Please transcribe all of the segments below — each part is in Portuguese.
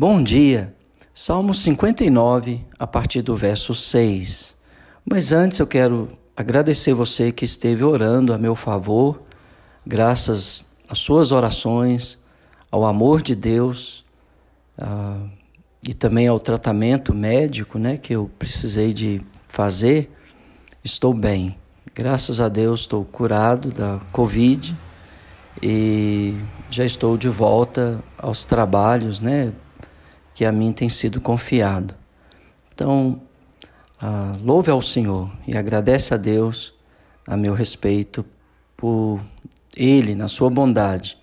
Bom dia. Salmo 59, a partir do verso 6. Mas antes eu quero agradecer você que esteve orando a meu favor, graças às suas orações, ao amor de Deus uh, e também ao tratamento médico né, que eu precisei de fazer. Estou bem. Graças a Deus estou curado da Covid e já estou de volta aos trabalhos, né? Que a mim tem sido confiado. Então, ah, louve ao Senhor e agradece a Deus a meu respeito por Ele, na sua bondade,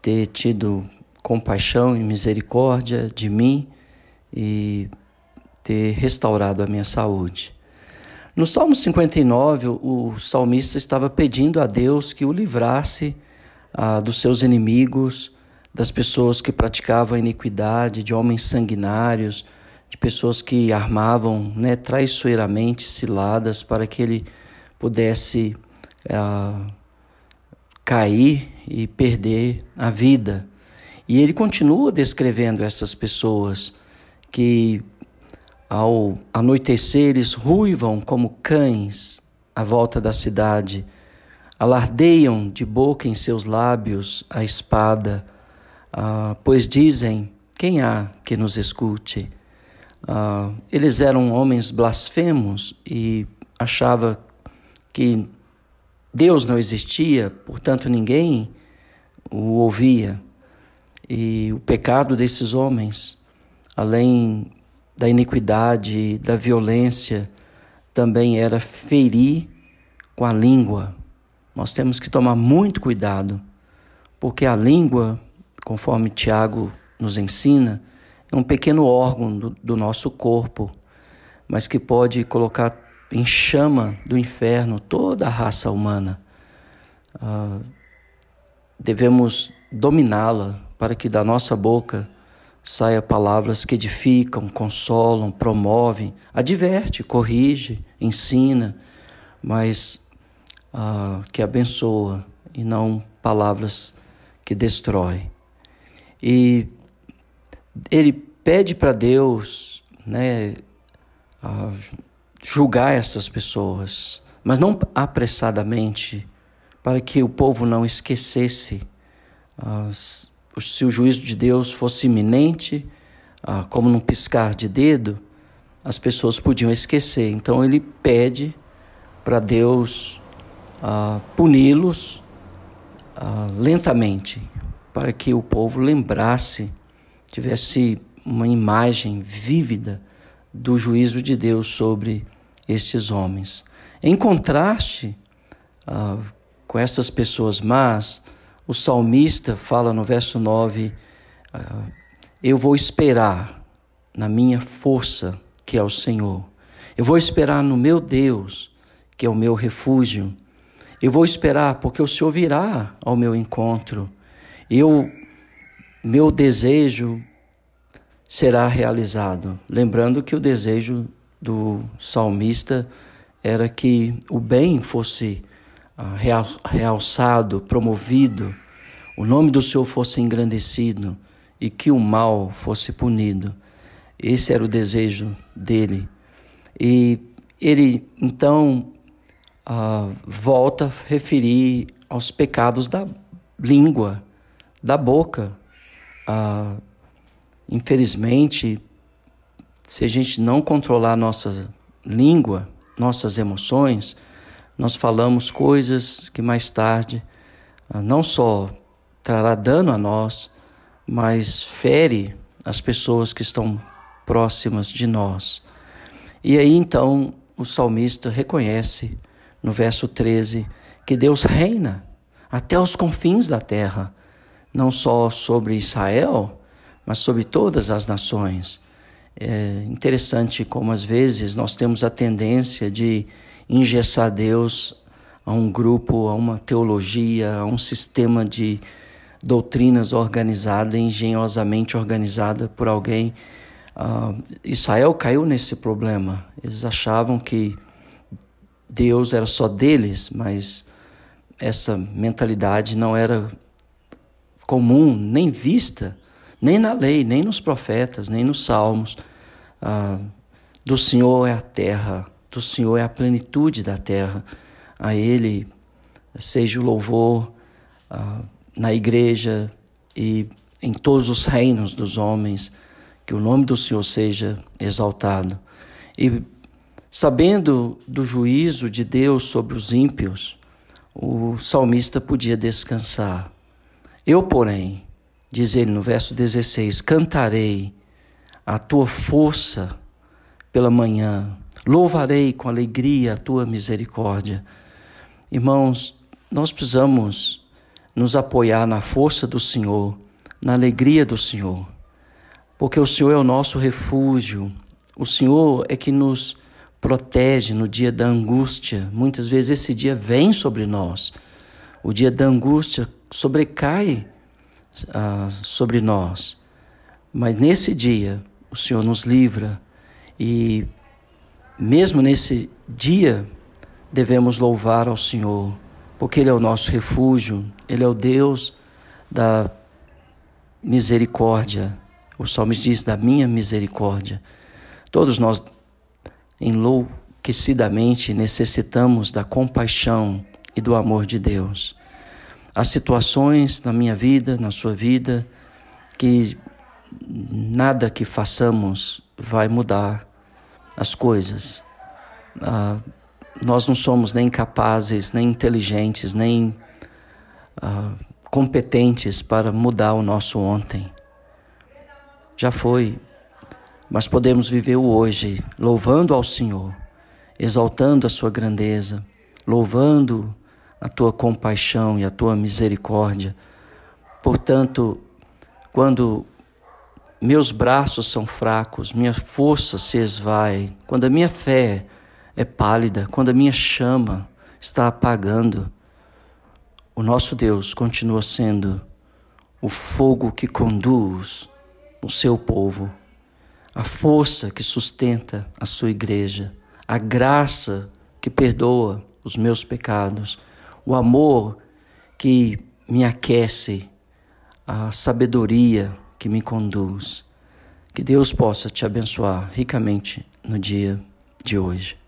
ter tido compaixão e misericórdia de mim e ter restaurado a minha saúde. No Salmo 59, o salmista estava pedindo a Deus que o livrasse ah, dos seus inimigos, das pessoas que praticavam a iniquidade, de homens sanguinários, de pessoas que armavam né, traiçoeiramente ciladas para que ele pudesse uh, cair e perder a vida. E ele continua descrevendo essas pessoas que ao anoitecer eles ruivam como cães à volta da cidade, alardeiam de boca em seus lábios a espada, ah, pois dizem: quem há que nos escute? Ah, eles eram homens blasfemos e achava que Deus não existia, portanto ninguém o ouvia. E o pecado desses homens, além da iniquidade, da violência, também era ferir com a língua. Nós temos que tomar muito cuidado, porque a língua conforme Tiago nos ensina, é um pequeno órgão do, do nosso corpo, mas que pode colocar em chama do inferno toda a raça humana. Uh, devemos dominá-la para que da nossa boca saia palavras que edificam, consolam, promovem, adverte, corrige, ensina, mas uh, que abençoa e não palavras que destroem. E ele pede para Deus né, julgar essas pessoas, mas não apressadamente, para que o povo não esquecesse. se o juízo de Deus fosse iminente, como num piscar de dedo, as pessoas podiam esquecer. Então ele pede para Deus puni-los lentamente, para que o povo lembrasse, tivesse uma imagem vívida do juízo de Deus sobre estes homens. Em contraste uh, com estas pessoas más, o salmista fala no verso 9: uh, Eu vou esperar na minha força, que é o Senhor. Eu vou esperar no meu Deus, que é o meu refúgio. Eu vou esperar porque o Senhor virá ao meu encontro. Eu, meu desejo será realizado. Lembrando que o desejo do salmista era que o bem fosse ah, realçado, promovido, o nome do Senhor fosse engrandecido e que o mal fosse punido. Esse era o desejo dele. E ele então uh, volta a referir aos pecados da língua, da boca. Ah, infelizmente, se a gente não controlar nossa língua, nossas emoções, nós falamos coisas que mais tarde ah, não só trará dano a nós, mas fere as pessoas que estão próximas de nós. E aí então o salmista reconhece no verso 13 que Deus reina até os confins da terra não só sobre Israel, mas sobre todas as nações. É interessante como às vezes nós temos a tendência de engessar Deus a um grupo, a uma teologia, a um sistema de doutrinas organizada, engenhosamente organizada por alguém. Uh, Israel caiu nesse problema. Eles achavam que Deus era só deles, mas essa mentalidade não era comum, nem vista nem na lei, nem nos profetas, nem nos salmos. Ah, do Senhor é a terra, do Senhor é a plenitude da terra. A Ele seja o louvor ah, na igreja e em todos os reinos dos homens, que o nome do Senhor seja exaltado. E sabendo do juízo de Deus sobre os ímpios, o salmista podia descansar. Eu, porém, diz ele no verso 16: cantarei a tua força pela manhã, louvarei com alegria a tua misericórdia. Irmãos, nós precisamos nos apoiar na força do Senhor, na alegria do Senhor, porque o Senhor é o nosso refúgio, o Senhor é que nos protege no dia da angústia. Muitas vezes esse dia vem sobre nós, o dia da angústia sobrecai ah, sobre nós, mas nesse dia o Senhor nos livra e mesmo nesse dia devemos louvar ao Senhor porque Ele é o nosso refúgio, Ele é o Deus da misericórdia. O salmista diz: da minha misericórdia. Todos nós, enlouquecidamente, necessitamos da compaixão e do amor de Deus. Há situações na minha vida, na sua vida, que nada que façamos vai mudar as coisas. Ah, nós não somos nem capazes, nem inteligentes, nem uh, competentes para mudar o nosso ontem. Já foi, mas podemos viver o hoje, louvando ao Senhor, exaltando a Sua grandeza, louvando a Tua compaixão e a Tua misericórdia. Portanto, quando meus braços são fracos, minha força se esvai, quando a minha fé é pálida, quando a minha chama está apagando, o nosso Deus continua sendo o fogo que conduz o seu povo, a força que sustenta a sua igreja, a graça que perdoa os meus pecados, o amor que me aquece, a sabedoria que me conduz. Que Deus possa te abençoar ricamente no dia de hoje.